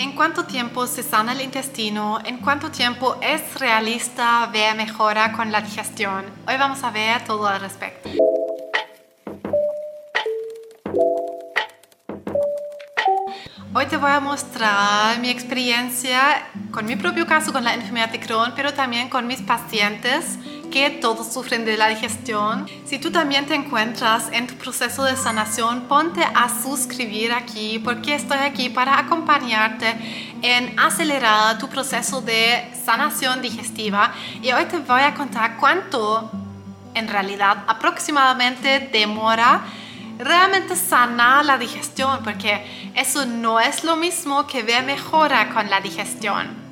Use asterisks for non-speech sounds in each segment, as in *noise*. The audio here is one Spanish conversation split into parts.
¿En cuánto tiempo se sana el intestino? ¿En cuánto tiempo es realista ver mejora con la digestión? Hoy vamos a ver todo al respecto. Hoy te voy a mostrar mi experiencia con mi propio caso con la enfermedad de Crohn, pero también con mis pacientes que todos sufren de la digestión. Si tú también te encuentras en tu proceso de sanación, ponte a suscribir aquí porque estoy aquí para acompañarte en acelerar tu proceso de sanación digestiva y hoy te voy a contar cuánto en realidad aproximadamente demora realmente sanar la digestión porque eso no es lo mismo que ver mejora con la digestión.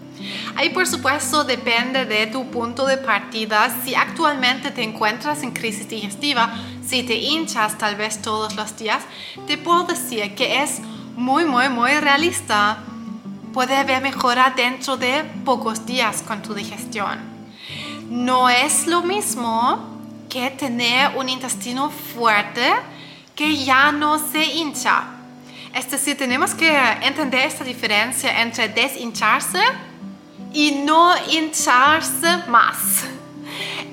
Ahí por supuesto depende de tu punto de partida. Si actualmente te encuentras en crisis digestiva, si te hinchas tal vez todos los días, te puedo decir que es muy, muy, muy realista. Puede haber mejora dentro de pocos días con tu digestión. No es lo mismo que tener un intestino fuerte que ya no se hincha. Es decir, tenemos que entender esta diferencia entre deshincharse y no hincharse más.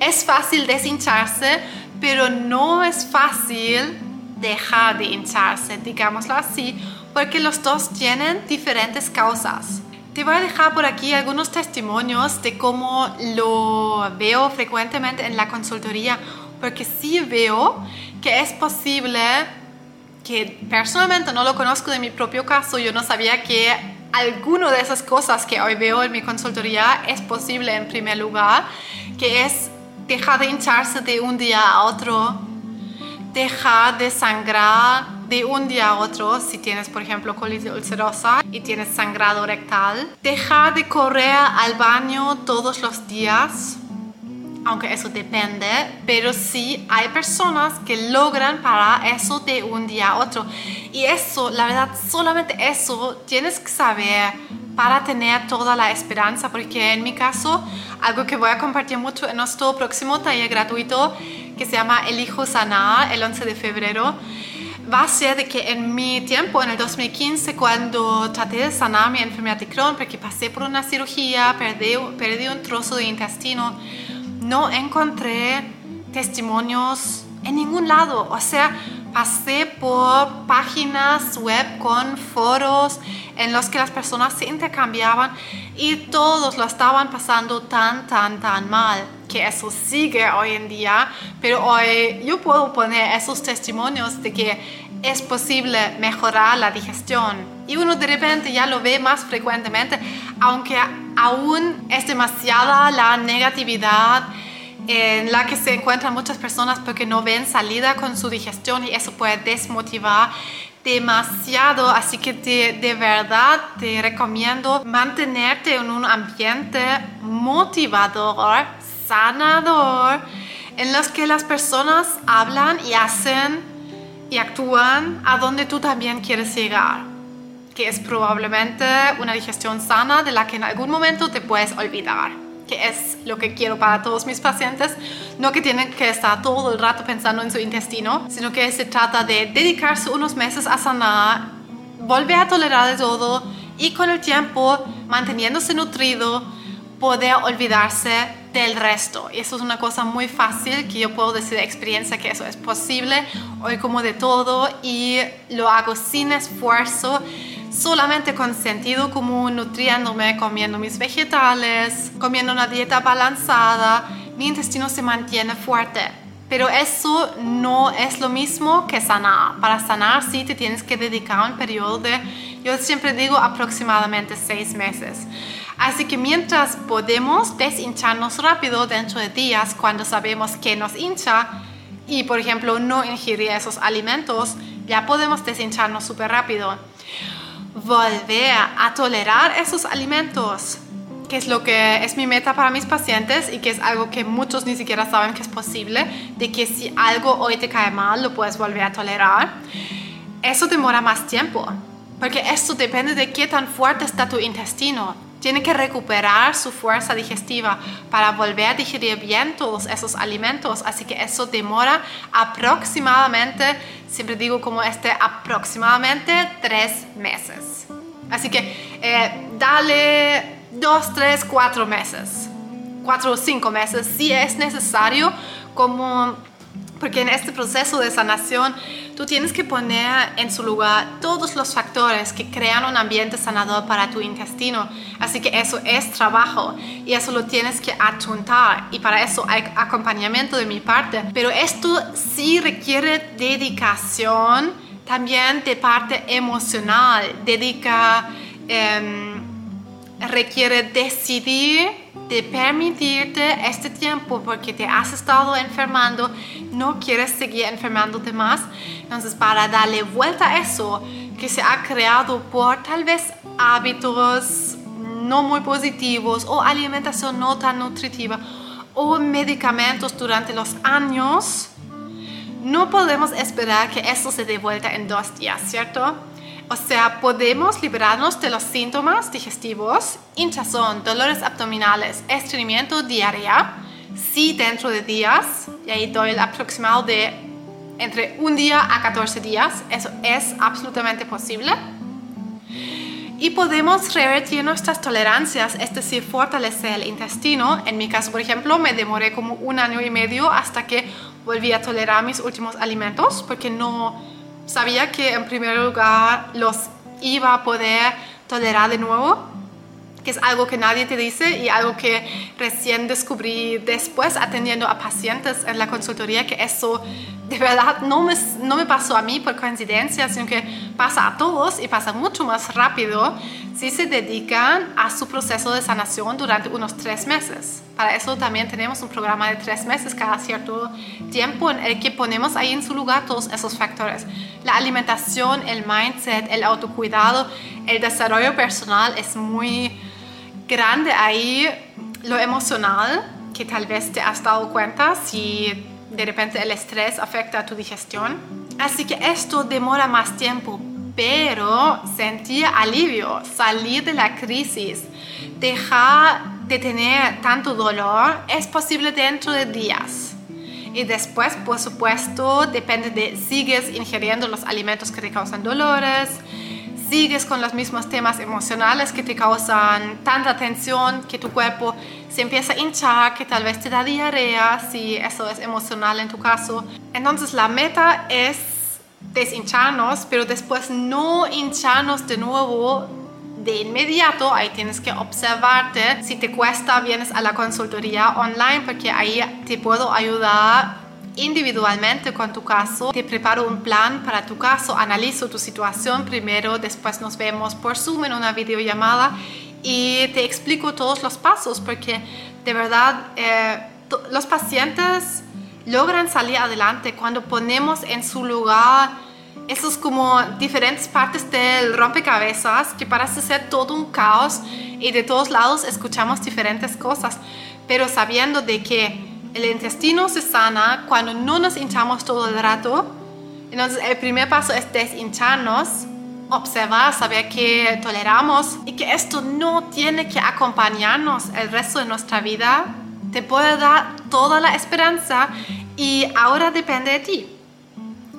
Es fácil deshincharse, pero no es fácil dejar de hincharse, digámoslo así, porque los dos tienen diferentes causas. Te voy a dejar por aquí algunos testimonios de cómo lo veo frecuentemente en la consultoría, porque sí veo que es posible que personalmente no lo conozco de mi propio caso, yo no sabía que alguno de esas cosas que hoy veo en mi consultoría es posible en primer lugar, que es dejar de hincharse de un día a otro, dejar de sangrar de un día a otro si tienes, por ejemplo, colitis ulcerosa y tienes sangrado rectal, dejar de correr al baño todos los días, aunque eso depende, pero sí hay personas que logran para eso de un día a otro. Y eso, la verdad, solamente eso tienes que saber para tener toda la esperanza, porque en mi caso, algo que voy a compartir mucho en nuestro próximo taller gratuito que se llama El Hijo Sanar, el 11 de febrero, va a ser de que en mi tiempo, en el 2015, cuando traté de sanar mi enfermedad de Crohn, porque pasé por una cirugía, perdí, perdí un trozo de intestino, no encontré testimonios en ningún lado. O sea, pasé por páginas web con foros en los que las personas se intercambiaban y todos lo estaban pasando tan, tan, tan mal que eso sigue hoy en día, pero hoy yo puedo poner esos testimonios de que es posible mejorar la digestión. Y uno de repente ya lo ve más frecuentemente, aunque aún es demasiada la negatividad en la que se encuentran muchas personas porque no ven salida con su digestión y eso puede desmotivar demasiado, así que de verdad te recomiendo mantenerte en un ambiente motivador, sanador, en los que las personas hablan y hacen y actúan a donde tú también quieres llegar, que es probablemente una digestión sana de la que en algún momento te puedes olvidar que es lo que quiero para todos mis pacientes, no que tienen que estar todo el rato pensando en su intestino, sino que se trata de dedicarse unos meses a sanar, volver a tolerar de todo y con el tiempo, manteniéndose nutrido, poder olvidarse del resto. Y eso es una cosa muy fácil que yo puedo decir de experiencia que eso es posible. Hoy como de todo y lo hago sin esfuerzo solamente con sentido común, nutriéndome, comiendo mis vegetales, comiendo una dieta balanzada, mi intestino se mantiene fuerte. Pero eso no es lo mismo que sanar. Para sanar sí te tienes que dedicar un periodo de, yo siempre digo, aproximadamente seis meses. Así que mientras podemos deshincharnos rápido dentro de días cuando sabemos que nos hincha y, por ejemplo, no ingerir esos alimentos, ya podemos deshincharnos súper rápido volver a tolerar esos alimentos, que es lo que es mi meta para mis pacientes y que es algo que muchos ni siquiera saben que es posible, de que si algo hoy te cae mal, lo puedes volver a tolerar. Eso demora más tiempo, porque esto depende de qué tan fuerte está tu intestino tiene que recuperar su fuerza digestiva para volver a digerir bien todos esos alimentos. Así que eso demora aproximadamente, siempre digo como este, aproximadamente tres meses. Así que eh, dale dos, tres, cuatro meses, cuatro o cinco meses, si es necesario, como porque en este proceso de sanación tú tienes que poner en su lugar todos los factores que crean un ambiente sanador para tu intestino. Así que eso es trabajo y eso lo tienes que atuntar y para eso hay acompañamiento de mi parte. Pero esto sí requiere dedicación también de parte emocional. Dedica, em, requiere decidir de permitirte este tiempo porque te has estado enfermando, no quieres seguir enfermándote más. Entonces, para darle vuelta a eso que se ha creado por tal vez hábitos no muy positivos o alimentación no tan nutritiva o medicamentos durante los años, no podemos esperar que eso se dé vuelta en dos días, ¿cierto? O sea, podemos liberarnos de los síntomas digestivos, hinchazón, dolores abdominales, estreñimiento, diarrea, si dentro de días, y ahí doy el aproximado de entre un día a 14 días, eso es absolutamente posible. Y podemos revertir nuestras tolerancias, es decir, fortalecer el intestino. En mi caso, por ejemplo, me demoré como un año y medio hasta que volví a tolerar mis últimos alimentos, porque no sabía que en primer lugar los iba a poder tolerar de nuevo, que es algo que nadie te dice y algo que recién descubrí después atendiendo a pacientes en la consultoría, que eso de verdad no me, no me pasó a mí por coincidencia, sino que pasa a todos y pasa mucho más rápido si se dedican a su proceso de sanación durante unos tres meses. Para eso también tenemos un programa de tres meses cada cierto tiempo en el que ponemos ahí en su lugar todos esos factores. La alimentación, el mindset, el autocuidado, el desarrollo personal es muy grande ahí. Lo emocional, que tal vez te has dado cuenta si de repente el estrés afecta a tu digestión. Así que esto demora más tiempo, pero sentir alivio, salir de la crisis, dejar de tener tanto dolor, es posible dentro de días. Y después, por supuesto, depende de sigues ingiriendo los alimentos que te causan dolores, sigues con los mismos temas emocionales que te causan tanta tensión que tu cuerpo se empieza a hinchar, que tal vez te da diarrea, si eso es emocional en tu caso. Entonces la meta es deshincharnos, pero después no hincharnos de nuevo de inmediato, ahí tienes que observarte. Si te cuesta, vienes a la consultoría online porque ahí te puedo ayudar individualmente con tu caso. Te preparo un plan para tu caso, analizo tu situación primero, después nos vemos por Zoom en una videollamada y te explico todos los pasos porque de verdad eh, los pacientes logran salir adelante cuando ponemos en su lugar esos como diferentes partes del rompecabezas que parece ser todo un caos y de todos lados escuchamos diferentes cosas, pero sabiendo de que el intestino se sana cuando no nos hinchamos todo el rato. Entonces el primer paso es deshincharnos, observar, saber que toleramos y que esto no tiene que acompañarnos el resto de nuestra vida. Te puede dar toda la esperanza y ahora depende de ti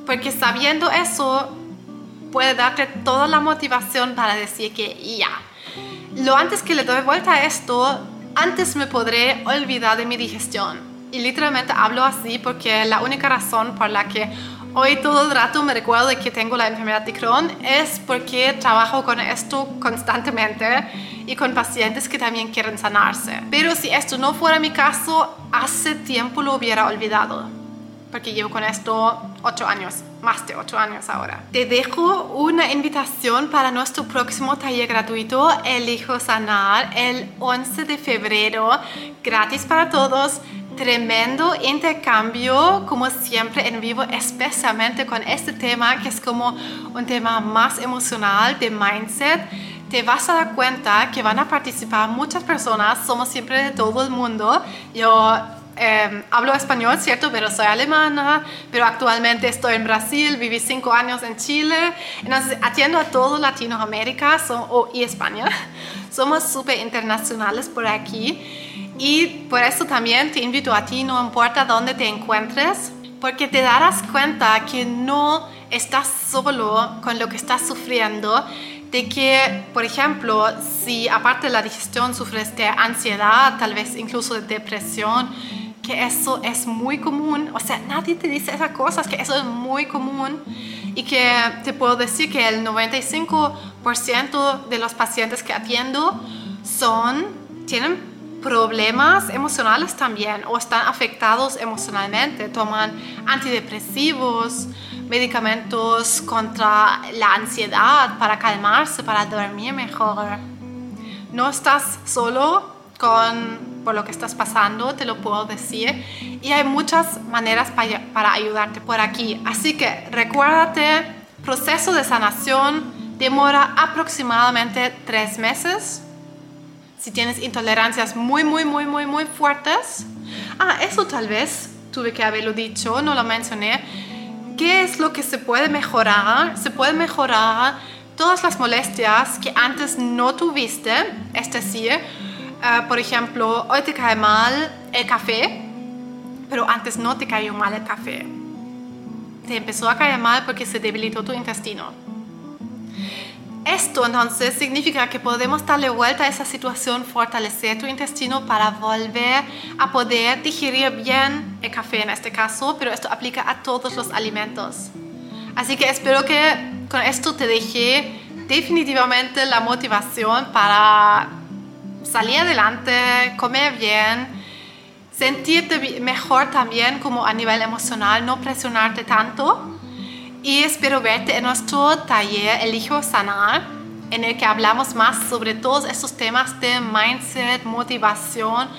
porque sabiendo eso puede darte toda la motivación para decir que ya. Lo antes que le doy vuelta a esto, antes me podré olvidar de mi digestión. Y literalmente hablo así porque la única razón por la que hoy todo el rato me recuerdo de que tengo la enfermedad de Crohn es porque trabajo con esto constantemente y con pacientes que también quieren sanarse. Pero si esto no fuera mi caso, hace tiempo lo hubiera olvidado porque llevo con esto ocho años, más de ocho años ahora. Te dejo una invitación para nuestro próximo taller gratuito, Elijo Sanar, el 11 de febrero, gratis para todos. Tremendo intercambio, como siempre en vivo, especialmente con este tema que es como un tema más emocional de mindset te vas a dar cuenta que van a participar muchas personas, somos siempre de todo el mundo. Yo Em, hablo español, ¿cierto? Pero soy alemana, pero actualmente estoy en Brasil, viví cinco años en Chile, entonces atiendo a todo Latinoamérica y España. *laughs* Somos súper internacionales por aquí y por eso también te invito a ti, no importa dónde te encuentres, porque te darás cuenta que no estás solo con lo que estás sufriendo, de que, por ejemplo, si aparte de la digestión sufres de ansiedad, tal vez incluso de depresión, que eso es muy común, o sea, nadie te dice esas cosas, que eso es muy común y que te puedo decir que el 95% de los pacientes que atiendo son, tienen problemas emocionales también o están afectados emocionalmente, toman antidepresivos, medicamentos contra la ansiedad para calmarse, para dormir mejor. No estás solo con por lo que estás pasando, te lo puedo decir. Y hay muchas maneras para, para ayudarte por aquí. Así que recuérdate, proceso de sanación demora aproximadamente tres meses si tienes intolerancias muy, muy, muy, muy, muy fuertes. Ah, eso tal vez tuve que haberlo dicho, no lo mencioné. ¿Qué es lo que se puede mejorar? Se puede mejorar todas las molestias que antes no tuviste, es decir, uh, por ejemplo, hoy te cae mal el café, pero antes no te cayó mal el café. Te empezó a caer mal porque se debilitó tu intestino esto entonces significa que podemos darle vuelta a esa situación, fortalecer tu intestino para volver a poder digerir bien el café en este caso, pero esto aplica a todos los alimentos. Así que espero que con esto te deje definitivamente la motivación para salir adelante, comer bien, sentirte mejor también como a nivel emocional, no presionarte tanto y espero verte en nuestro taller Elijo Sanar, en el que hablamos más sobre todos estos temas de mindset, motivación,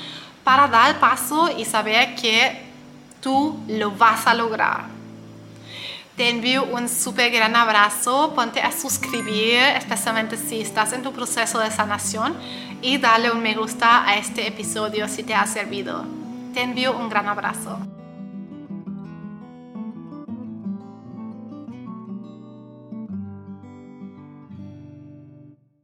para dar el paso y saber que tú lo vas a lograr. Te envío un súper gran abrazo, ponte a suscribir, especialmente si estás en tu proceso de sanación, y dale un me gusta a este episodio si te ha servido. Te envío un gran abrazo.